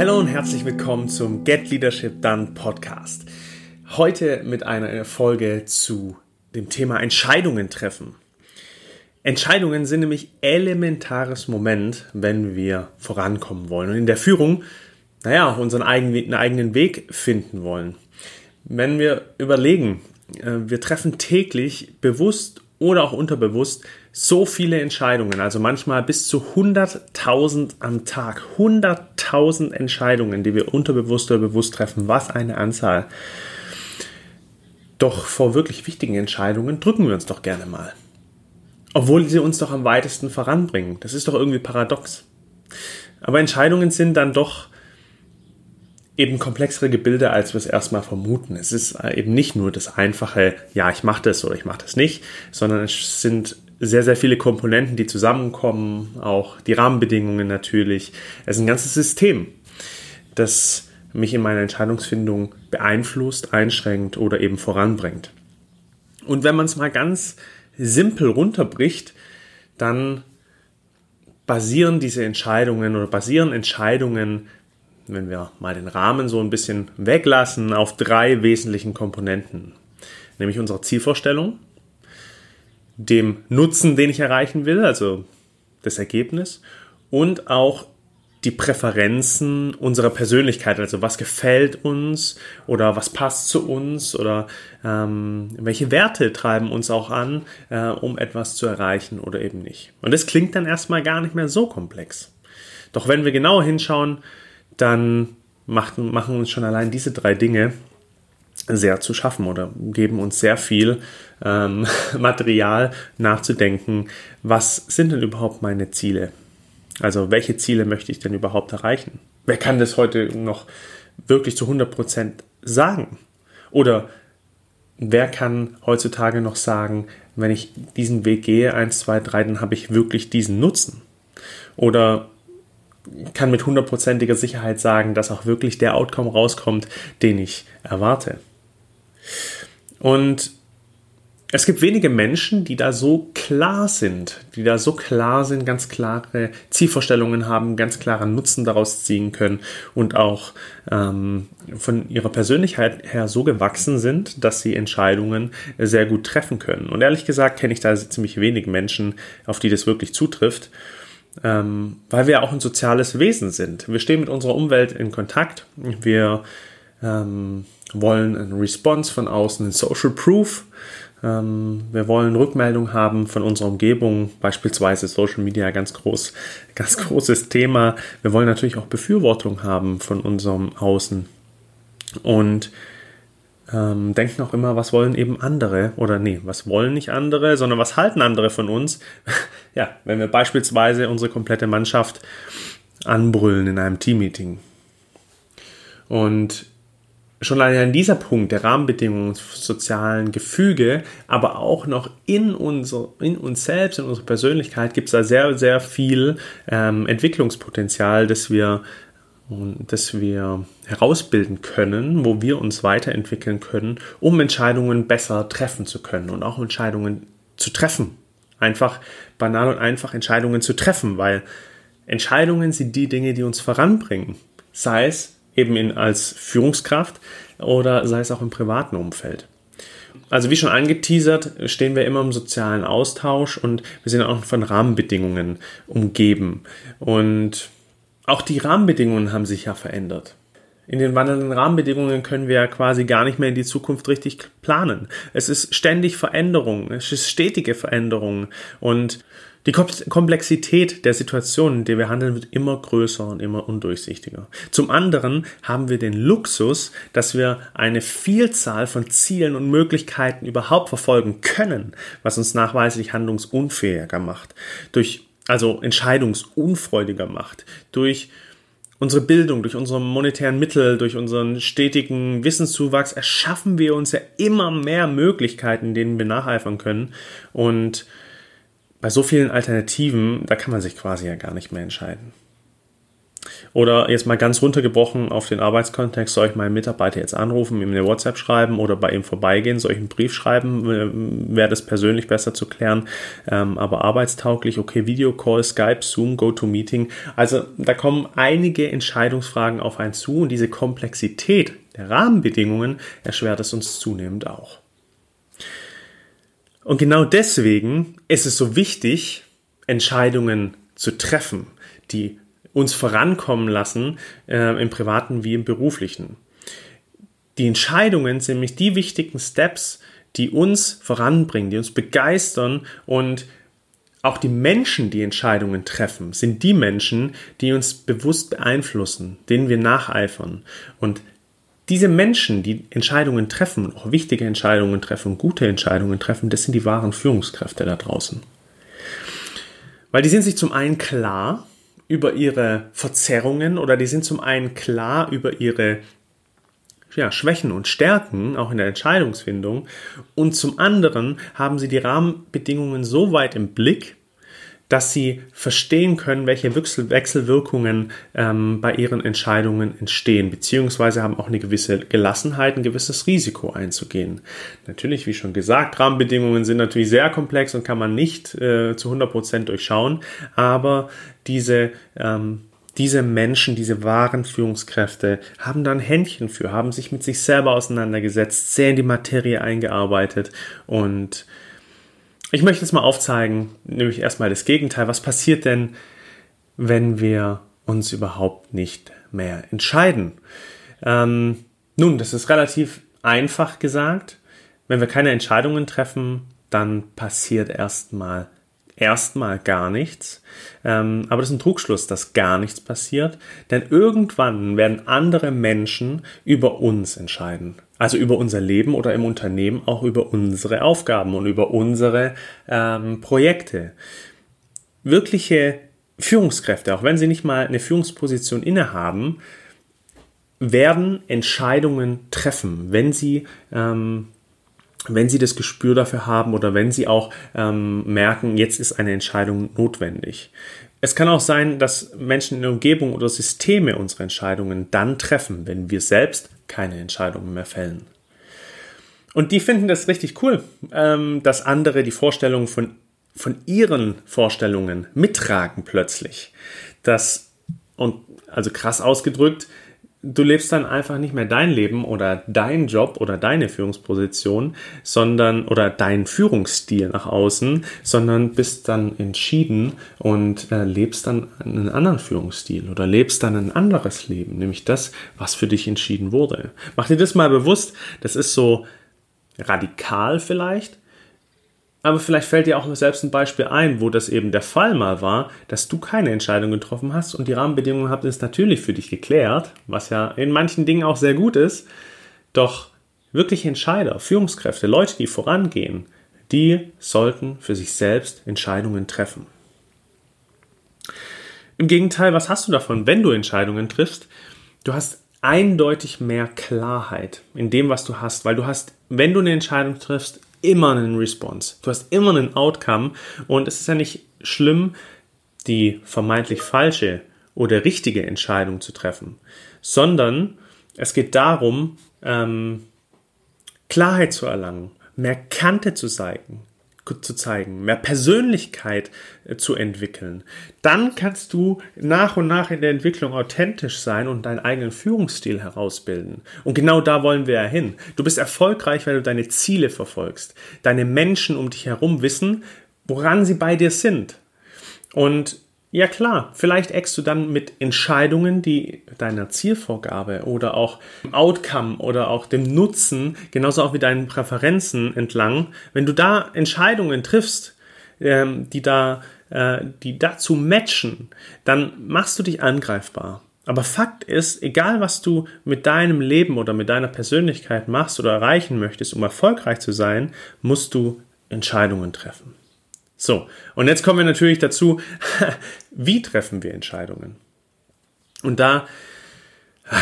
Hallo und herzlich willkommen zum Get Leadership Done Podcast. Heute mit einer Folge zu dem Thema Entscheidungen treffen. Entscheidungen sind nämlich elementares Moment, wenn wir vorankommen wollen und in der Führung, naja, unseren eigenen, eigenen Weg finden wollen. Wenn wir überlegen, äh, wir treffen täglich bewusst oder auch unterbewusst so viele Entscheidungen, also manchmal bis zu 100.000 am Tag, 100.000 Entscheidungen, die wir unterbewusst oder bewusst treffen, was eine Anzahl. Doch vor wirklich wichtigen Entscheidungen drücken wir uns doch gerne mal. Obwohl sie uns doch am weitesten voranbringen. Das ist doch irgendwie paradox. Aber Entscheidungen sind dann doch eben komplexere Gebilde, als wir es erstmal vermuten. Es ist äh, eben nicht nur das einfache, ja, ich mache das oder ich mache das nicht, sondern es sind sehr, sehr viele Komponenten, die zusammenkommen, auch die Rahmenbedingungen natürlich. Es ist ein ganzes System, das mich in meiner Entscheidungsfindung beeinflusst, einschränkt oder eben voranbringt. Und wenn man es mal ganz simpel runterbricht, dann basieren diese Entscheidungen oder basieren Entscheidungen, wenn wir mal den Rahmen so ein bisschen weglassen, auf drei wesentlichen Komponenten. Nämlich unserer Zielvorstellung, dem Nutzen, den ich erreichen will, also das Ergebnis, und auch die Präferenzen unserer Persönlichkeit, also was gefällt uns oder was passt zu uns oder ähm, welche Werte treiben uns auch an, äh, um etwas zu erreichen oder eben nicht. Und das klingt dann erstmal gar nicht mehr so komplex. Doch wenn wir genauer hinschauen, dann machen, machen uns schon allein diese drei Dinge sehr zu schaffen oder geben uns sehr viel ähm, Material nachzudenken, was sind denn überhaupt meine Ziele? Also welche Ziele möchte ich denn überhaupt erreichen? Wer kann das heute noch wirklich zu 100% sagen? Oder wer kann heutzutage noch sagen, wenn ich diesen Weg gehe, 1, 2, 3, dann habe ich wirklich diesen Nutzen? Oder kann mit hundertprozentiger Sicherheit sagen, dass auch wirklich der Outcome rauskommt, den ich erwarte. Und es gibt wenige Menschen, die da so klar sind, die da so klar sind, ganz klare Zielvorstellungen haben, ganz klaren Nutzen daraus ziehen können und auch ähm, von ihrer Persönlichkeit her so gewachsen sind, dass sie Entscheidungen sehr gut treffen können. Und ehrlich gesagt kenne ich da ziemlich wenig Menschen, auf die das wirklich zutrifft. Ähm, weil wir auch ein soziales Wesen sind. Wir stehen mit unserer Umwelt in Kontakt. Wir ähm, wollen eine Response von außen, ein Social Proof. Ähm, wir wollen Rückmeldung haben von unserer Umgebung, beispielsweise Social Media, ganz groß, ganz großes Thema. Wir wollen natürlich auch Befürwortung haben von unserem Außen und ähm, denken auch immer, was wollen eben andere oder nee, was wollen nicht andere, sondern was halten andere von uns? ja, wenn wir beispielsweise unsere komplette Mannschaft anbrüllen in einem Teammeeting. Und schon allein an dieser Punkt der Rahmenbedingungen, sozialen Gefüge, aber auch noch in, unser, in uns selbst, in unserer Persönlichkeit gibt es da sehr, sehr viel ähm, Entwicklungspotenzial, das wir, das wir herausbilden können, wo wir uns weiterentwickeln können, um Entscheidungen besser treffen zu können und auch Entscheidungen zu treffen. Einfach banal und einfach Entscheidungen zu treffen, weil Entscheidungen sind die Dinge, die uns voranbringen. Sei es eben in, als Führungskraft oder sei es auch im privaten Umfeld. Also wie schon angeteasert, stehen wir immer im sozialen Austausch und wir sind auch von Rahmenbedingungen umgeben. Und auch die Rahmenbedingungen haben sich ja verändert. In den wandelnden Rahmenbedingungen können wir ja quasi gar nicht mehr in die Zukunft richtig planen. Es ist ständig Veränderung, es ist stetige Veränderung und die Komplexität der Situation, in der wir handeln, wird immer größer und immer undurchsichtiger. Zum anderen haben wir den Luxus, dass wir eine Vielzahl von Zielen und Möglichkeiten überhaupt verfolgen können, was uns nachweislich handlungsunfähiger macht, durch, also entscheidungsunfreudiger macht, durch unsere Bildung, durch unsere monetären Mittel, durch unseren stetigen Wissenszuwachs erschaffen wir uns ja immer mehr Möglichkeiten, denen wir nacheifern können und bei so vielen Alternativen, da kann man sich quasi ja gar nicht mehr entscheiden. Oder jetzt mal ganz runtergebrochen auf den Arbeitskontext, soll ich meinen Mitarbeiter jetzt anrufen, ihm eine WhatsApp schreiben oder bei ihm vorbeigehen, soll ich einen Brief schreiben, äh, wäre das persönlich besser zu klären, ähm, aber arbeitstauglich, okay, Videocall, Skype, Zoom, GoToMeeting. Also da kommen einige Entscheidungsfragen auf einen zu und diese Komplexität der Rahmenbedingungen erschwert es uns zunehmend auch. Und genau deswegen ist es so wichtig, Entscheidungen zu treffen, die uns vorankommen lassen, äh, im privaten wie im beruflichen. Die Entscheidungen sind nämlich die wichtigen Steps, die uns voranbringen, die uns begeistern und auch die Menschen, die Entscheidungen treffen, sind die Menschen, die uns bewusst beeinflussen, denen wir nacheifern. Und diese Menschen, die Entscheidungen treffen, auch wichtige Entscheidungen treffen, gute Entscheidungen treffen, das sind die wahren Führungskräfte da draußen. Weil die sind sich zum einen klar, über ihre Verzerrungen oder die sind zum einen klar über ihre ja, Schwächen und Stärken, auch in der Entscheidungsfindung, und zum anderen haben sie die Rahmenbedingungen so weit im Blick, dass sie verstehen können, welche Wechsel Wechselwirkungen ähm, bei ihren Entscheidungen entstehen, beziehungsweise haben auch eine gewisse Gelassenheit, ein gewisses Risiko einzugehen. Natürlich, wie schon gesagt, Rahmenbedingungen sind natürlich sehr komplex und kann man nicht äh, zu 100 Prozent durchschauen, aber diese ähm, diese Menschen, diese wahren Führungskräfte haben da ein Händchen für, haben sich mit sich selber auseinandergesetzt, sehr in die Materie eingearbeitet und ich möchte es mal aufzeigen, nämlich erstmal das Gegenteil. Was passiert denn, wenn wir uns überhaupt nicht mehr entscheiden? Ähm, nun, das ist relativ einfach gesagt. Wenn wir keine Entscheidungen treffen, dann passiert erstmal erstmal gar nichts. Ähm, aber das ist ein Trugschluss, dass gar nichts passiert, denn irgendwann werden andere Menschen über uns entscheiden. Also über unser Leben oder im Unternehmen auch über unsere Aufgaben und über unsere ähm, Projekte. Wirkliche Führungskräfte, auch wenn sie nicht mal eine Führungsposition innehaben, werden Entscheidungen treffen, wenn sie ähm, wenn Sie das Gespür dafür haben oder wenn Sie auch ähm, merken, jetzt ist eine Entscheidung notwendig. Es kann auch sein, dass Menschen in der Umgebung oder Systeme unsere Entscheidungen dann treffen, wenn wir selbst keine Entscheidungen mehr fällen. Und die finden das richtig cool, ähm, dass andere die Vorstellungen von, von ihren Vorstellungen mittragen plötzlich. Das, und also krass ausgedrückt, du lebst dann einfach nicht mehr dein Leben oder dein Job oder deine Führungsposition, sondern oder dein Führungsstil nach außen, sondern bist dann entschieden und äh, lebst dann einen anderen Führungsstil oder lebst dann ein anderes Leben, nämlich das, was für dich entschieden wurde. Mach dir das mal bewusst, das ist so radikal vielleicht, aber vielleicht fällt dir auch selbst ein Beispiel ein, wo das eben der Fall mal war, dass du keine Entscheidung getroffen hast und die Rahmenbedingungen haben es natürlich für dich geklärt, was ja in manchen Dingen auch sehr gut ist. Doch wirkliche Entscheider, Führungskräfte, Leute, die vorangehen, die sollten für sich selbst Entscheidungen treffen. Im Gegenteil, was hast du davon, wenn du Entscheidungen triffst? Du hast eindeutig mehr Klarheit in dem, was du hast, weil du hast, wenn du eine Entscheidung triffst, immer einen Response. Du hast immer einen Outcome und es ist ja nicht schlimm, die vermeintlich falsche oder richtige Entscheidung zu treffen, sondern es geht darum, ähm, Klarheit zu erlangen, mehr Kante zu zeigen, zu zeigen, mehr Persönlichkeit äh, zu entwickeln, dann kannst du nach und nach in der Entwicklung authentisch sein und deinen eigenen Führungsstil herausbilden. Und genau da wollen wir ja hin. Du bist erfolgreich, weil du deine Ziele verfolgst. Deine Menschen um dich herum wissen, woran sie bei dir sind. Und ja klar, vielleicht eckst du dann mit Entscheidungen, die deiner Zielvorgabe oder auch Outcome oder auch dem Nutzen, genauso auch wie deinen Präferenzen entlang, wenn du da Entscheidungen triffst, ähm, die da, äh, die dazu matchen, dann machst du dich angreifbar. Aber Fakt ist, egal was du mit deinem Leben oder mit deiner Persönlichkeit machst oder erreichen möchtest, um erfolgreich zu sein, musst du Entscheidungen treffen. So, und jetzt kommen wir natürlich dazu, wie treffen wir Entscheidungen? Und da,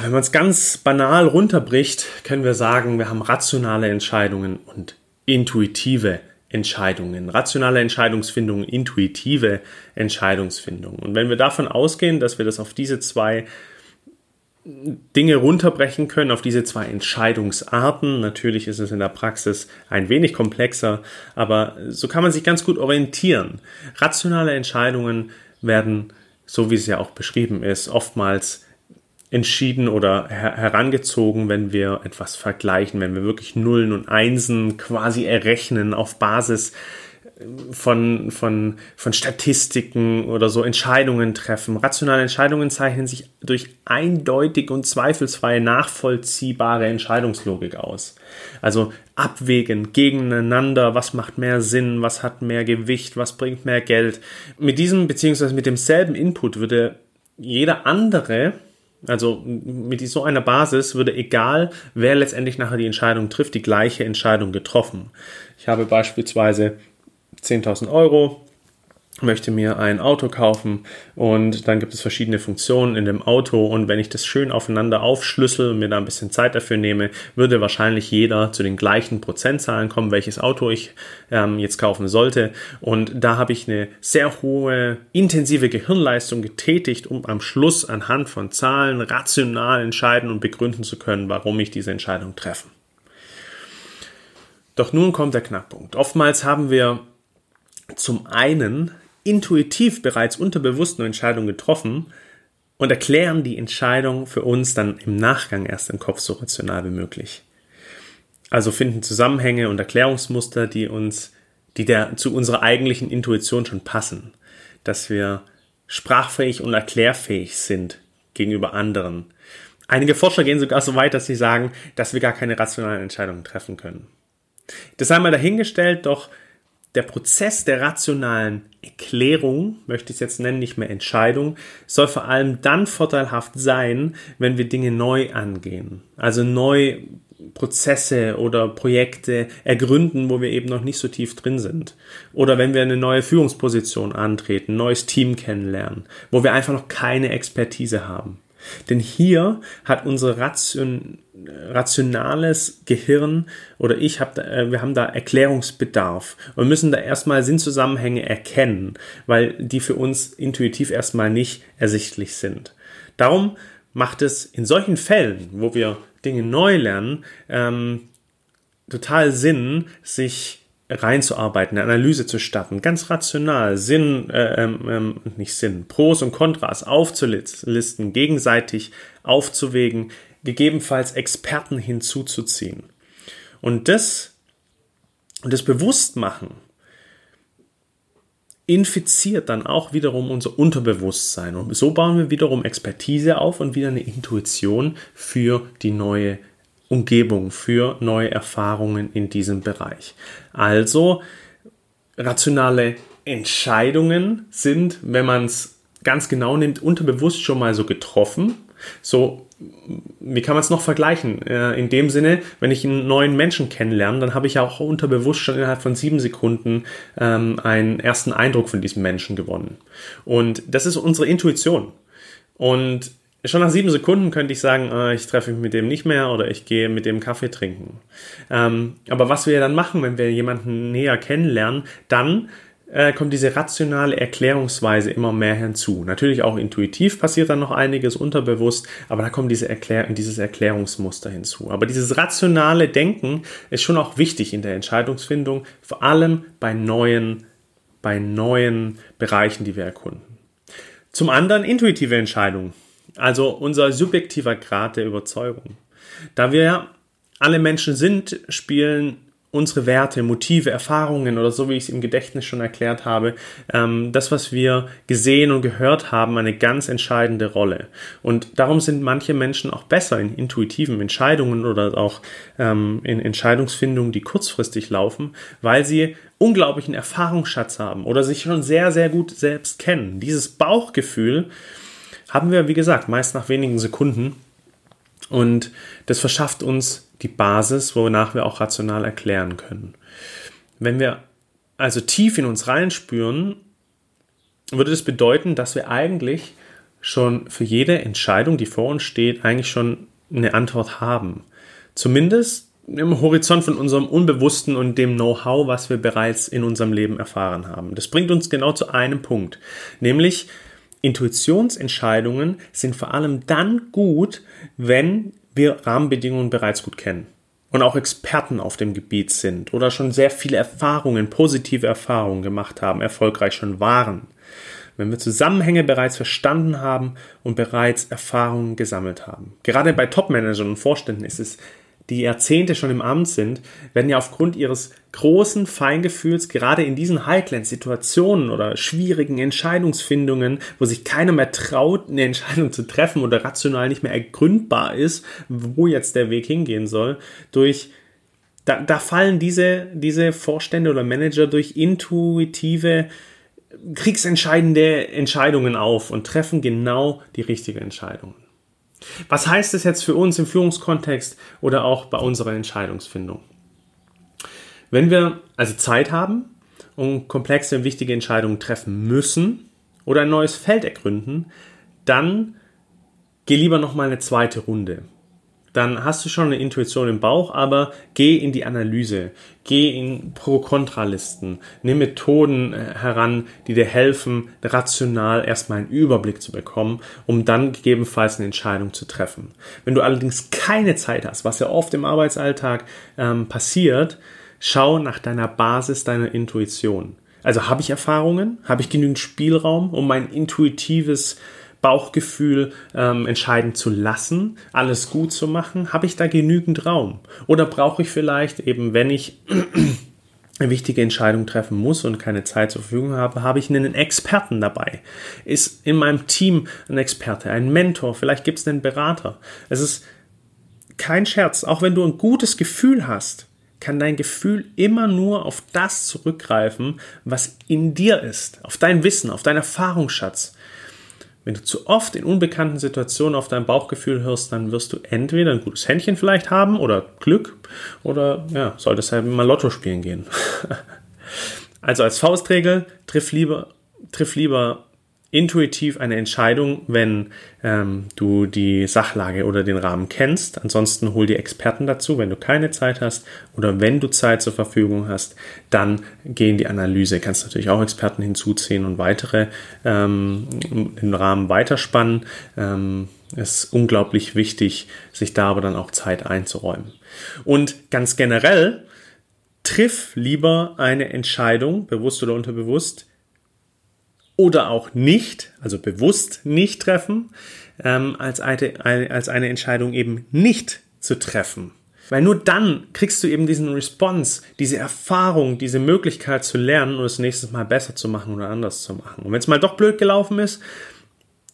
wenn man es ganz banal runterbricht, können wir sagen, wir haben rationale Entscheidungen und intuitive Entscheidungen, rationale Entscheidungsfindung, intuitive Entscheidungsfindung. Und wenn wir davon ausgehen, dass wir das auf diese zwei Dinge runterbrechen können auf diese zwei Entscheidungsarten. Natürlich ist es in der Praxis ein wenig komplexer, aber so kann man sich ganz gut orientieren. Rationale Entscheidungen werden, so wie es ja auch beschrieben ist, oftmals entschieden oder her herangezogen, wenn wir etwas vergleichen, wenn wir wirklich Nullen und Einsen quasi errechnen auf Basis von, von, von Statistiken oder so Entscheidungen treffen. Rationale Entscheidungen zeichnen sich durch eindeutig und zweifelsfrei nachvollziehbare Entscheidungslogik aus. Also abwägen gegeneinander, was macht mehr Sinn, was hat mehr Gewicht, was bringt mehr Geld. Mit diesem beziehungsweise mit demselben Input würde jeder andere also mit so einer Basis würde egal, wer letztendlich nachher die Entscheidung trifft, die gleiche Entscheidung getroffen. Ich habe beispielsweise 10.000 Euro, möchte mir ein Auto kaufen und dann gibt es verschiedene Funktionen in dem Auto und wenn ich das schön aufeinander aufschlüssel und mir da ein bisschen Zeit dafür nehme, würde wahrscheinlich jeder zu den gleichen Prozentzahlen kommen, welches Auto ich ähm, jetzt kaufen sollte und da habe ich eine sehr hohe intensive Gehirnleistung getätigt, um am Schluss anhand von Zahlen rational entscheiden und begründen zu können, warum ich diese Entscheidung treffe. Doch nun kommt der Knackpunkt. Oftmals haben wir zum einen intuitiv bereits unterbewusst eine Entscheidung getroffen und erklären die Entscheidung für uns dann im Nachgang erst im Kopf so rational wie möglich. Also finden Zusammenhänge und Erklärungsmuster, die uns, die der, zu unserer eigentlichen Intuition schon passen, dass wir sprachfähig und erklärfähig sind gegenüber anderen. Einige Forscher gehen sogar so weit, dass sie sagen, dass wir gar keine rationalen Entscheidungen treffen können. Das einmal dahingestellt, doch der Prozess der rationalen Erklärung, möchte ich es jetzt nennen, nicht mehr Entscheidung, soll vor allem dann vorteilhaft sein, wenn wir Dinge neu angehen. Also neu Prozesse oder Projekte ergründen, wo wir eben noch nicht so tief drin sind. Oder wenn wir eine neue Führungsposition antreten, neues Team kennenlernen, wo wir einfach noch keine Expertise haben. Denn hier hat unser Ration, rationales Gehirn oder ich habe, äh, wir haben da Erklärungsbedarf und müssen da erstmal Sinnzusammenhänge erkennen, weil die für uns intuitiv erstmal nicht ersichtlich sind. Darum macht es in solchen Fällen, wo wir Dinge neu lernen, ähm, total Sinn, sich reinzuarbeiten, eine Analyse zu starten, ganz rational, Sinn, äh, ähm, ähm, nicht Sinn, Pros und Kontras aufzulisten, gegenseitig aufzuwägen, gegebenenfalls Experten hinzuzuziehen. Und das, das Bewusstmachen infiziert dann auch wiederum unser Unterbewusstsein. Und so bauen wir wiederum Expertise auf und wieder eine Intuition für die neue Umgebung, für neue Erfahrungen in diesem Bereich. Also rationale Entscheidungen sind, wenn man es ganz genau nimmt, unterbewusst schon mal so getroffen. So, wie kann man es noch vergleichen? Äh, in dem Sinne, wenn ich einen neuen Menschen kennenlerne, dann habe ich ja auch unterbewusst schon innerhalb von sieben Sekunden ähm, einen ersten Eindruck von diesem Menschen gewonnen. Und das ist unsere Intuition. Und schon nach sieben Sekunden könnte ich sagen, äh, ich treffe mich mit dem nicht mehr oder ich gehe mit dem Kaffee trinken. Ähm, aber was wir dann machen, wenn wir jemanden näher kennenlernen, dann äh, kommt diese rationale Erklärungsweise immer mehr hinzu. Natürlich auch intuitiv passiert dann noch einiges unterbewusst, aber da kommt diese Erklär dieses Erklärungsmuster hinzu. Aber dieses rationale Denken ist schon auch wichtig in der Entscheidungsfindung, vor allem bei neuen, bei neuen Bereichen, die wir erkunden. Zum anderen intuitive Entscheidungen. Also unser subjektiver Grad der Überzeugung. Da wir alle Menschen sind, spielen unsere Werte, Motive, Erfahrungen oder so wie ich es im Gedächtnis schon erklärt habe, ähm, das, was wir gesehen und gehört haben, eine ganz entscheidende Rolle. Und darum sind manche Menschen auch besser in intuitiven Entscheidungen oder auch ähm, in Entscheidungsfindungen, die kurzfristig laufen, weil sie unglaublichen Erfahrungsschatz haben oder sich schon sehr, sehr gut selbst kennen. Dieses Bauchgefühl, haben wir, wie gesagt, meist nach wenigen Sekunden. Und das verschafft uns die Basis, wonach wir auch rational erklären können. Wenn wir also tief in uns reinspüren, würde das bedeuten, dass wir eigentlich schon für jede Entscheidung, die vor uns steht, eigentlich schon eine Antwort haben. Zumindest im Horizont von unserem Unbewussten und dem Know-how, was wir bereits in unserem Leben erfahren haben. Das bringt uns genau zu einem Punkt, nämlich Intuitionsentscheidungen sind vor allem dann gut, wenn wir Rahmenbedingungen bereits gut kennen und auch Experten auf dem Gebiet sind oder schon sehr viele Erfahrungen, positive Erfahrungen gemacht haben, erfolgreich schon waren. Wenn wir Zusammenhänge bereits verstanden haben und bereits Erfahrungen gesammelt haben. Gerade bei Topmanagern und Vorständen ist es die Jahrzehnte schon im Amt sind, werden ja aufgrund ihres großen Feingefühls gerade in diesen heiklen Situationen oder schwierigen Entscheidungsfindungen, wo sich keiner mehr traut, eine Entscheidung zu treffen oder rational nicht mehr ergründbar ist, wo jetzt der Weg hingehen soll, durch da, da fallen diese, diese Vorstände oder Manager durch intuitive, kriegsentscheidende Entscheidungen auf und treffen genau die richtige Entscheidung. Was heißt das jetzt für uns im Führungskontext oder auch bei unserer Entscheidungsfindung? Wenn wir also Zeit haben und komplexe und wichtige Entscheidungen treffen müssen oder ein neues Feld ergründen, dann geh lieber noch mal eine zweite Runde dann hast du schon eine Intuition im Bauch, aber geh in die Analyse, geh in Pro-Kontra-Listen, nimm Methoden äh, heran, die dir helfen, rational erstmal einen Überblick zu bekommen, um dann gegebenenfalls eine Entscheidung zu treffen. Wenn du allerdings keine Zeit hast, was ja oft im Arbeitsalltag ähm, passiert, schau nach deiner Basis, deiner Intuition. Also habe ich Erfahrungen, habe ich genügend Spielraum, um mein intuitives Bauchgefühl ähm, entscheiden zu lassen, alles gut zu machen? Habe ich da genügend Raum? Oder brauche ich vielleicht eben, wenn ich eine wichtige Entscheidung treffen muss und keine Zeit zur Verfügung habe, habe ich einen Experten dabei. Ist in meinem Team ein Experte, ein Mentor, vielleicht gibt es einen Berater. Es ist kein Scherz, auch wenn du ein gutes Gefühl hast, kann dein Gefühl immer nur auf das zurückgreifen, was in dir ist, auf dein Wissen, auf deinen Erfahrungsschatz. Wenn du zu oft in unbekannten Situationen auf dein Bauchgefühl hörst, dann wirst du entweder ein gutes Händchen vielleicht haben oder Glück oder ja, solltest halt mal Lotto spielen gehen. also als Faustregel, triff lieber, triff lieber intuitiv eine Entscheidung, wenn ähm, du die Sachlage oder den Rahmen kennst. Ansonsten hol dir Experten dazu, wenn du keine Zeit hast oder wenn du Zeit zur Verfügung hast, dann geh in die Analyse. Kannst natürlich auch Experten hinzuziehen und weitere ähm, den Rahmen weiterspannen. Ähm, ist unglaublich wichtig, sich da aber dann auch Zeit einzuräumen. Und ganz generell, triff lieber eine Entscheidung, bewusst oder unterbewusst, oder auch nicht, also bewusst nicht treffen, ähm, als, eine, als eine Entscheidung eben nicht zu treffen. Weil nur dann kriegst du eben diesen Response, diese Erfahrung, diese Möglichkeit zu lernen und das nächste Mal besser zu machen oder anders zu machen. Und wenn es mal doch blöd gelaufen ist,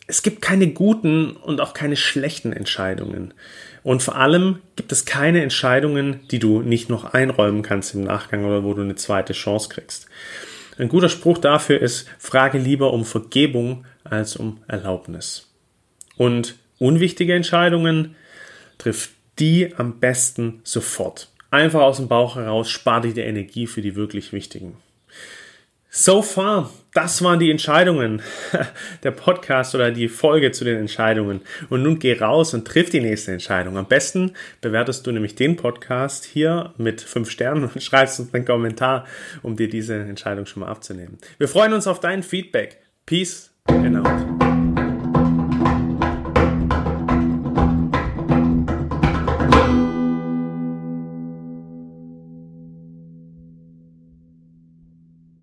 es gibt keine guten und auch keine schlechten Entscheidungen. Und vor allem gibt es keine Entscheidungen, die du nicht noch einräumen kannst im Nachgang oder wo du eine zweite Chance kriegst. Ein guter Spruch dafür ist, frage lieber um Vergebung als um Erlaubnis. Und unwichtige Entscheidungen trifft die am besten sofort. Einfach aus dem Bauch heraus, spar dir die Energie für die wirklich wichtigen. So far, das waren die Entscheidungen, der Podcast oder die Folge zu den Entscheidungen. Und nun geh raus und triff die nächste Entscheidung. Am besten bewertest du nämlich den Podcast hier mit fünf Sternen und schreibst uns einen Kommentar, um dir diese Entscheidung schon mal abzunehmen. Wir freuen uns auf dein Feedback. Peace and out.